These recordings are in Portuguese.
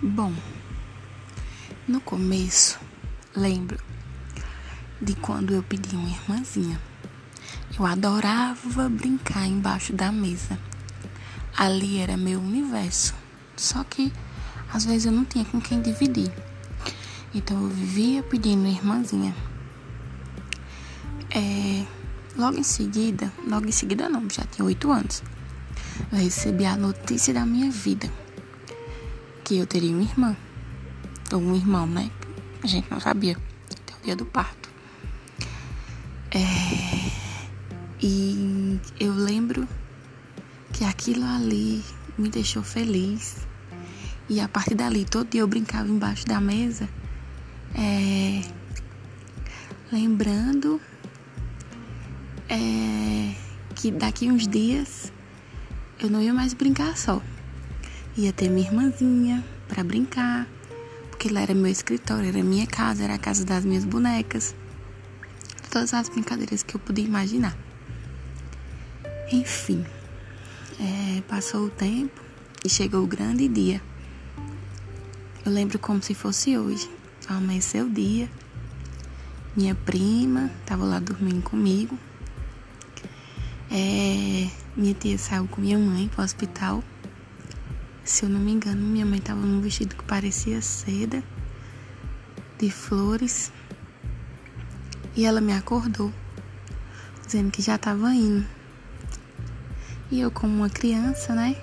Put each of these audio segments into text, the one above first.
Bom, no começo, lembro de quando eu pedi uma irmãzinha. Eu adorava brincar embaixo da mesa. Ali era meu universo. Só que às vezes eu não tinha com quem dividir. Então eu vivia pedindo uma irmãzinha. É, logo em seguida, logo em seguida não, já tinha oito anos. Eu recebi a notícia da minha vida que eu teria uma irmã ou um irmão, né? A gente não sabia até o dia do parto. É, e eu lembro que aquilo ali me deixou feliz. E a partir dali, todo dia eu brincava embaixo da mesa, é, lembrando é, que daqui uns dias eu não ia mais brincar só. Ia ter minha irmãzinha para brincar, porque lá era meu escritório, era minha casa, era a casa das minhas bonecas. Todas as brincadeiras que eu podia imaginar. Enfim, é, passou o tempo e chegou o grande dia. Eu lembro como se fosse hoje. Amanheceu o dia. Minha prima estava lá dormindo comigo. É, minha tia saiu com minha mãe para o hospital. Se eu não me engano, minha mãe estava num vestido que parecia seda, de flores. E ela me acordou, dizendo que já estava indo. E eu, como uma criança, né?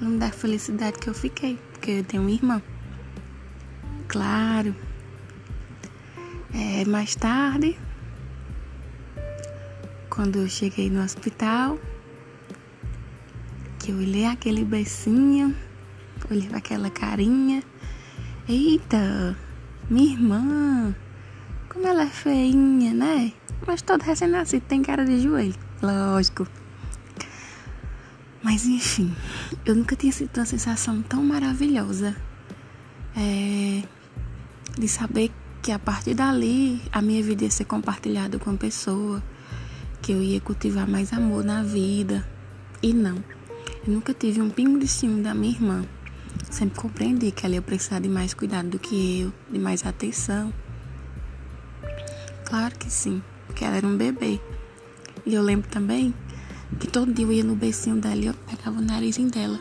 Não dá felicidade que eu fiquei, porque eu tenho uma irmã. Claro. É, mais tarde, quando eu cheguei no hospital, que eu olhei aquele beicinho, olhei para aquela carinha. Eita, minha irmã, como ela é feinha, né? Mas todo recém-nascido tem cara de joelho, lógico. Mas enfim, eu nunca tinha sentido uma sensação tão maravilhosa é, de saber que a partir dali a minha vida ia ser compartilhada com a pessoa, que eu ia cultivar mais amor na vida. E não, nunca tive um pingo de ciúme da minha irmã. Sempre compreendi que ela ia precisar de mais cuidado do que eu, de mais atenção. Claro que sim, porque ela era um bebê. E eu lembro também que todo dia eu ia no beicinho dela e eu pegava o narizinho dela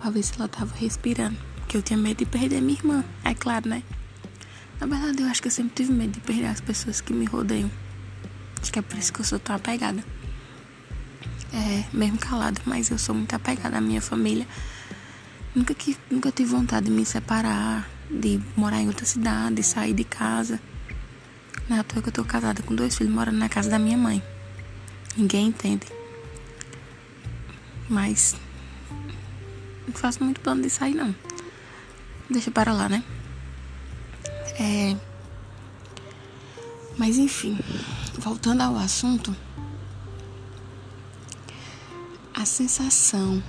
pra ver se ela tava respirando. Porque eu tinha medo de perder minha irmã, é claro, né? Na verdade, eu acho que eu sempre tive medo de perder as pessoas que me rodeiam. Acho que é por isso que eu sou tão apegada. É, mesmo calada, mas eu sou muito apegada à minha família. Nunca, que, nunca tive vontade de me separar, de morar em outra cidade, de sair de casa. Não é toa que eu tô casada com dois filhos morando na casa da minha mãe. Ninguém entende. Mas não faço muito plano de sair não. Deixa para lá, né? É... Mas enfim, voltando ao assunto, a sensação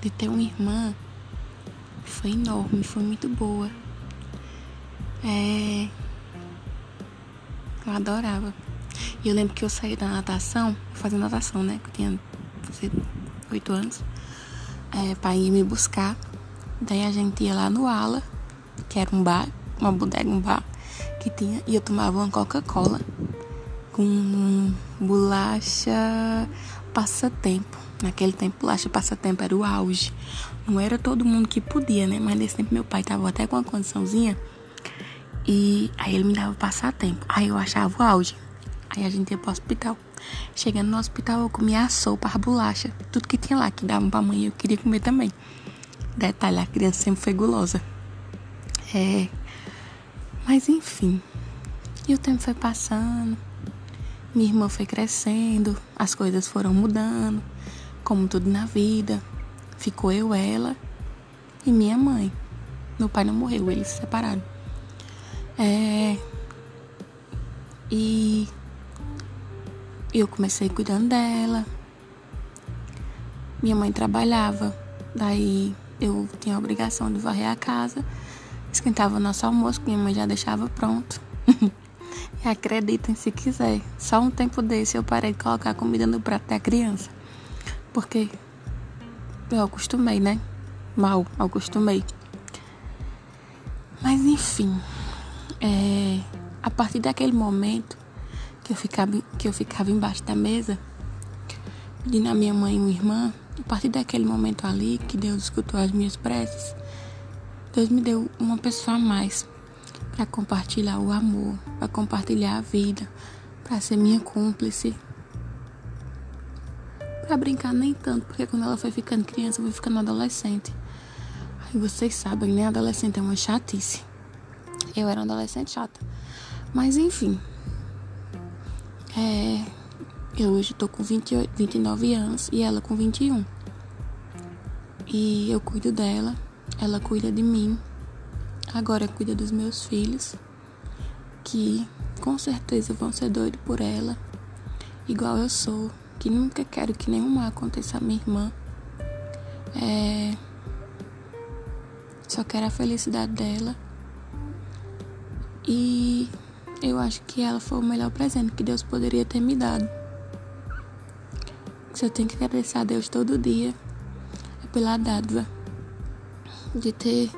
de ter uma irmã foi enorme, foi muito boa. É... Eu adorava. E eu lembro que eu saí da natação, fazendo natação, né? Que eu tinha oito anos, é, pai ia me buscar. Daí a gente ia lá no Ala, que era um bar, uma bodega, um bar que tinha, e eu tomava uma Coca-Cola com bolacha passatempo. Naquele tempo, bolacha passatempo era o auge. Não era todo mundo que podia, né? Mas nesse tempo meu pai tava até com uma condiçãozinha. E aí ele me dava passatempo. Aí eu achava o auge. Aí a gente ia pro hospital. Chegando no hospital, eu comia a sopa, a bolacha, tudo que tinha lá, que davam pra mãe, eu queria comer também. Detalhe, a criança sempre foi gulosa. É. Mas enfim. E o tempo foi passando. Minha irmã foi crescendo, as coisas foram mudando, como tudo na vida. Ficou eu, ela e minha mãe. Meu pai não morreu, eles se separaram. É. E eu comecei cuidando dela. Minha mãe trabalhava, daí eu tinha a obrigação de varrer a casa, esquentava o nosso almoço, que minha mãe já deixava pronto. e acreditem se quiser, só um tempo desse eu parei de colocar comida no prato da criança. Porque eu acostumei, né? mal, acostumei. Mas enfim, é, a partir daquele momento que eu ficava, que eu ficava embaixo da mesa, pedindo a minha mãe e minha irmã, a partir daquele momento ali que Deus escutou as minhas preces, Deus me deu uma pessoa a mais para compartilhar o amor, para compartilhar a vida, para ser minha cúmplice. Para brincar nem tanto, porque quando ela foi ficando criança, eu fui ficando adolescente. Aí vocês sabem, né? Adolescente é uma chatice. Eu era uma adolescente chata. Mas enfim. É, eu hoje tô com 28, 29 anos e ela com 21. E eu cuido dela, ela cuida de mim. Agora cuida dos meus filhos, que com certeza vão ser doidos por ela, igual eu sou que nunca quero que nenhum mal aconteça a minha irmã. É... Só quero a felicidade dela. E eu acho que ela foi o melhor presente que Deus poderia ter me dado. Se eu tenho que agradecer a Deus todo dia é pela dádiva de ter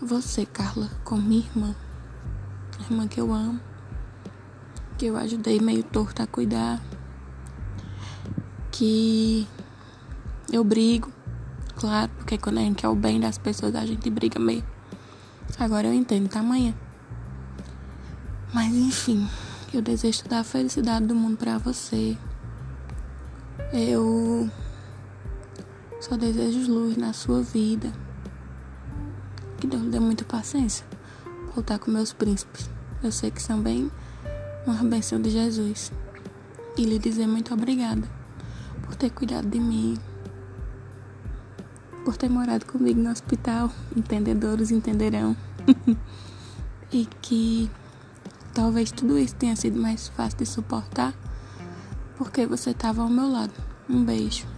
você, Carla, como minha irmã. Irmã que eu amo, que eu ajudei meio torto a cuidar que eu brigo, claro, porque quando a gente quer o bem das pessoas, a gente briga mesmo. Agora eu entendo tamanha. Mas enfim, eu desejo toda a felicidade do mundo para você. Eu só desejo luz na sua vida. Que Deus lhe dê muita paciência. Voltar com meus príncipes. Eu sei que são bem uma benção de Jesus. E lhe dizer muito obrigada por ter cuidado de mim, por ter morado comigo no hospital. Entendedores entenderão. e que talvez tudo isso tenha sido mais fácil de suportar porque você estava ao meu lado. Um beijo.